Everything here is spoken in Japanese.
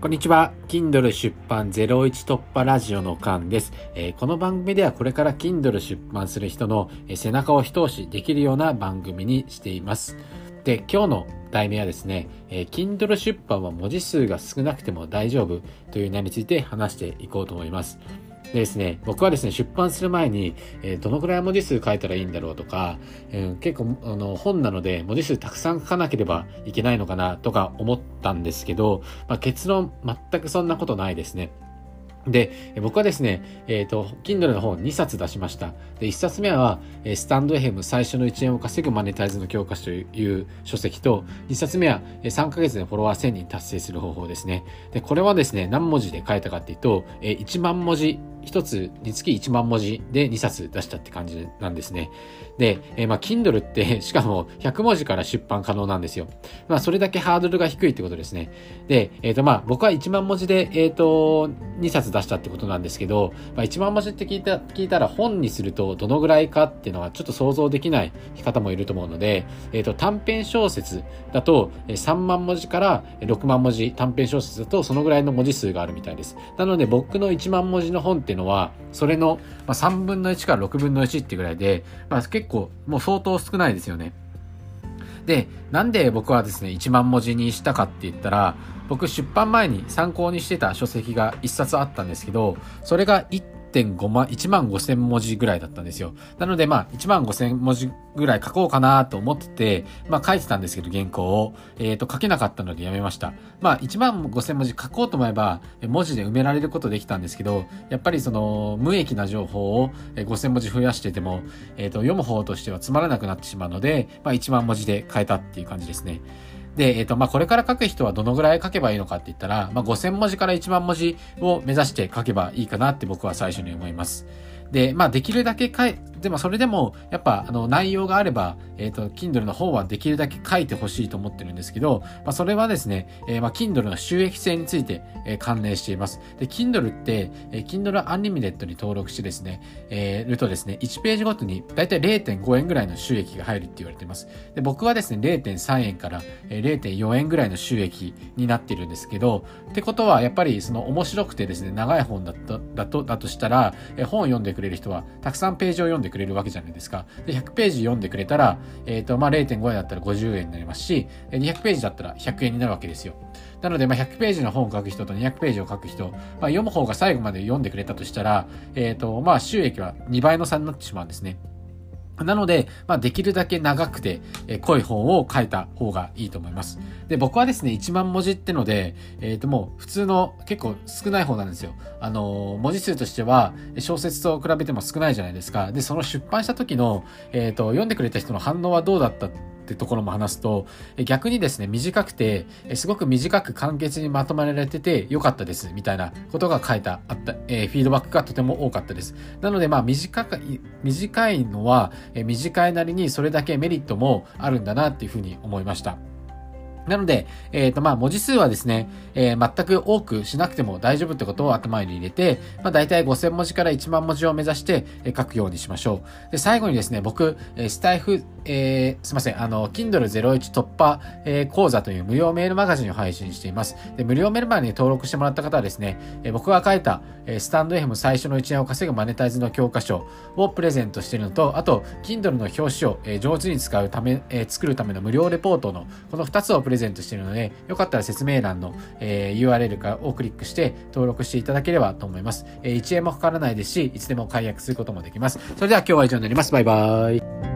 こんにちは。Kindle 出版01突破ラジオのカンです、えー、この番組ではこれから Kindle 出版する人の背中を一押しできるような番組にしています。で、今日の題名はですね、えー、Kindle 出版は文字数が少なくても大丈夫という名について話していこうと思います。でですね、僕はですね、出版する前に、えー、どのくらい文字数書いたらいいんだろうとか、えー、結構、あの、本なので文字数たくさん書かなければいけないのかなとか思ったんですけど、まあ、結論、全くそんなことないですね。で、僕はですね、えっ、ー、と、Kindle の本2冊出しました。で、1冊目は、スタンド FM 最初の1円を稼ぐマネタイズの教科書という書籍と、2冊目は3ヶ月でフォロワー1000人達成する方法ですね。で、これはですね、何文字で書いたかっていうと、1万文字1つにつき1万文字で2冊出したって感じなんですね。で、えー、まあ、Kindle って しかも100文字から出版可能なんですよ。まあ、それだけハードルが低いってことですね。で、えっ、ー、と、まあ、僕は1万文字で、えっ、ー、と、2冊出したってことなんですけど、まあ、1万文字って聞いた、聞いたら本にするとどのぐらいかっていうのはちょっと想像できない方もいると思うので、えっ、と、短編小説だと3万文字から6万文字、短編小説だとそのぐらいの文字数があるみたいです。なので僕の1万文字の本ってっていうのは、それの3分の1から6分の1っていうぐらいで、まあ、結構もう相当少ないですよね。で、なんで僕はですね、1万文字にしたかって言ったら、僕出版前に参考にしてた書籍が1冊あったんですけど、それが万、1万5千文字ぐらいだったんですよ。なのでまあ、1万5千文字ぐらい書こうかなと思ってて、まあ書いてたんですけど、原稿を。えっ、ー、と、書けなかったのでやめました。まあ、1万5千文字書こうと思えば、文字で埋められることできたんですけど、やっぱりその、無益な情報を5千文字増やしてても、えっ、ー、と、読む方としてはつまらなくなってしまうので、まあ1万文字で変えたっていう感じですね。で、えっ、ー、と、まあ、これから書く人はどのぐらい書けばいいのかって言ったら、まあ、5000文字から1万文字を目指して書けばいいかなって僕は最初に思います。で、まあ、できるだけ書い、でもそれでも、やっぱ、あの、内容があれば、えっ、ー、と、Kindle の方はできるだけ書いてほしいと思ってるんですけど、まあ、それはですね、えー、まあ、Kindle の収益性について、えー、関連しています。で、Kindle って、えー、Kindle Unlimited に登録してですね、えー、るとですね、1ページごとにだいたい0.5円ぐらいの収益が入るって言われています。で、僕はですね、0.3円から、えー、0.4円ぐらいの収益になっているんですけど、ってことは、やっぱりその面白くてですね、長い本だと、だと、だとしたら、えー、本を読んでくれる人は、たくさんページを読んでくれるわけじゃないですか。で、100ページ読んでくれたら、えっ、ー、と、まあ、0.5円だったら50円になりますし、200ページだったら100円になるわけですよ。なので、まあ、100ページの本を書く人と200ページを書く人、まあ、読む方が最後まで読んでくれたとしたら、えっ、ー、と、まあ、収益は2倍の差になってしまうんですね。なので、まあ、できるだけ長くて、え、濃い本を書いた方がいいと思います。で、僕はですね、1万文字ってので、えっ、ー、ともう普通の結構少ない方なんですよ。あのー、文字数としては小説と比べても少ないじゃないですか。で、その出版した時の、えっ、と、読んでくれた人の反応はどうだったってところも話すと、逆にですね、短くて、すごく短く簡潔にまとめられてて良かったです、みたいなことが書いた、あった、えー、フィードバックがとても多かったです。なので、まあ、短い、短いのは、えー、短いなりにそれだけメリットもあるんだなっていうふうに思いました。なので、えっ、ー、と、まあ、文字数はですね、えー、全く多くしなくても大丈夫ってことを頭に入れて、まあ、大体5000文字から1万文字を目指して、えー、書くようにしましょう。で、最後にですね、僕、えー、スタイフ、えー、すいません、あの、Kindle 01突破、えー、講座という無料メールマガジンを配信しています。で、無料メールマガに登録してもらった方はですね、えー、僕が書いた、スタンド FM 最初の1円を稼ぐマネタイズの教科書をプレゼントしているのと、あと、Kindle の表紙を、上手に使うため、作るための無料レポートの、この2つをプレゼントしているので、よかったら説明欄の、URL をクリックして登録していただければと思います。1円もかからないですし、いつでも解約することもできます。それでは今日は以上になります。バイバーイ。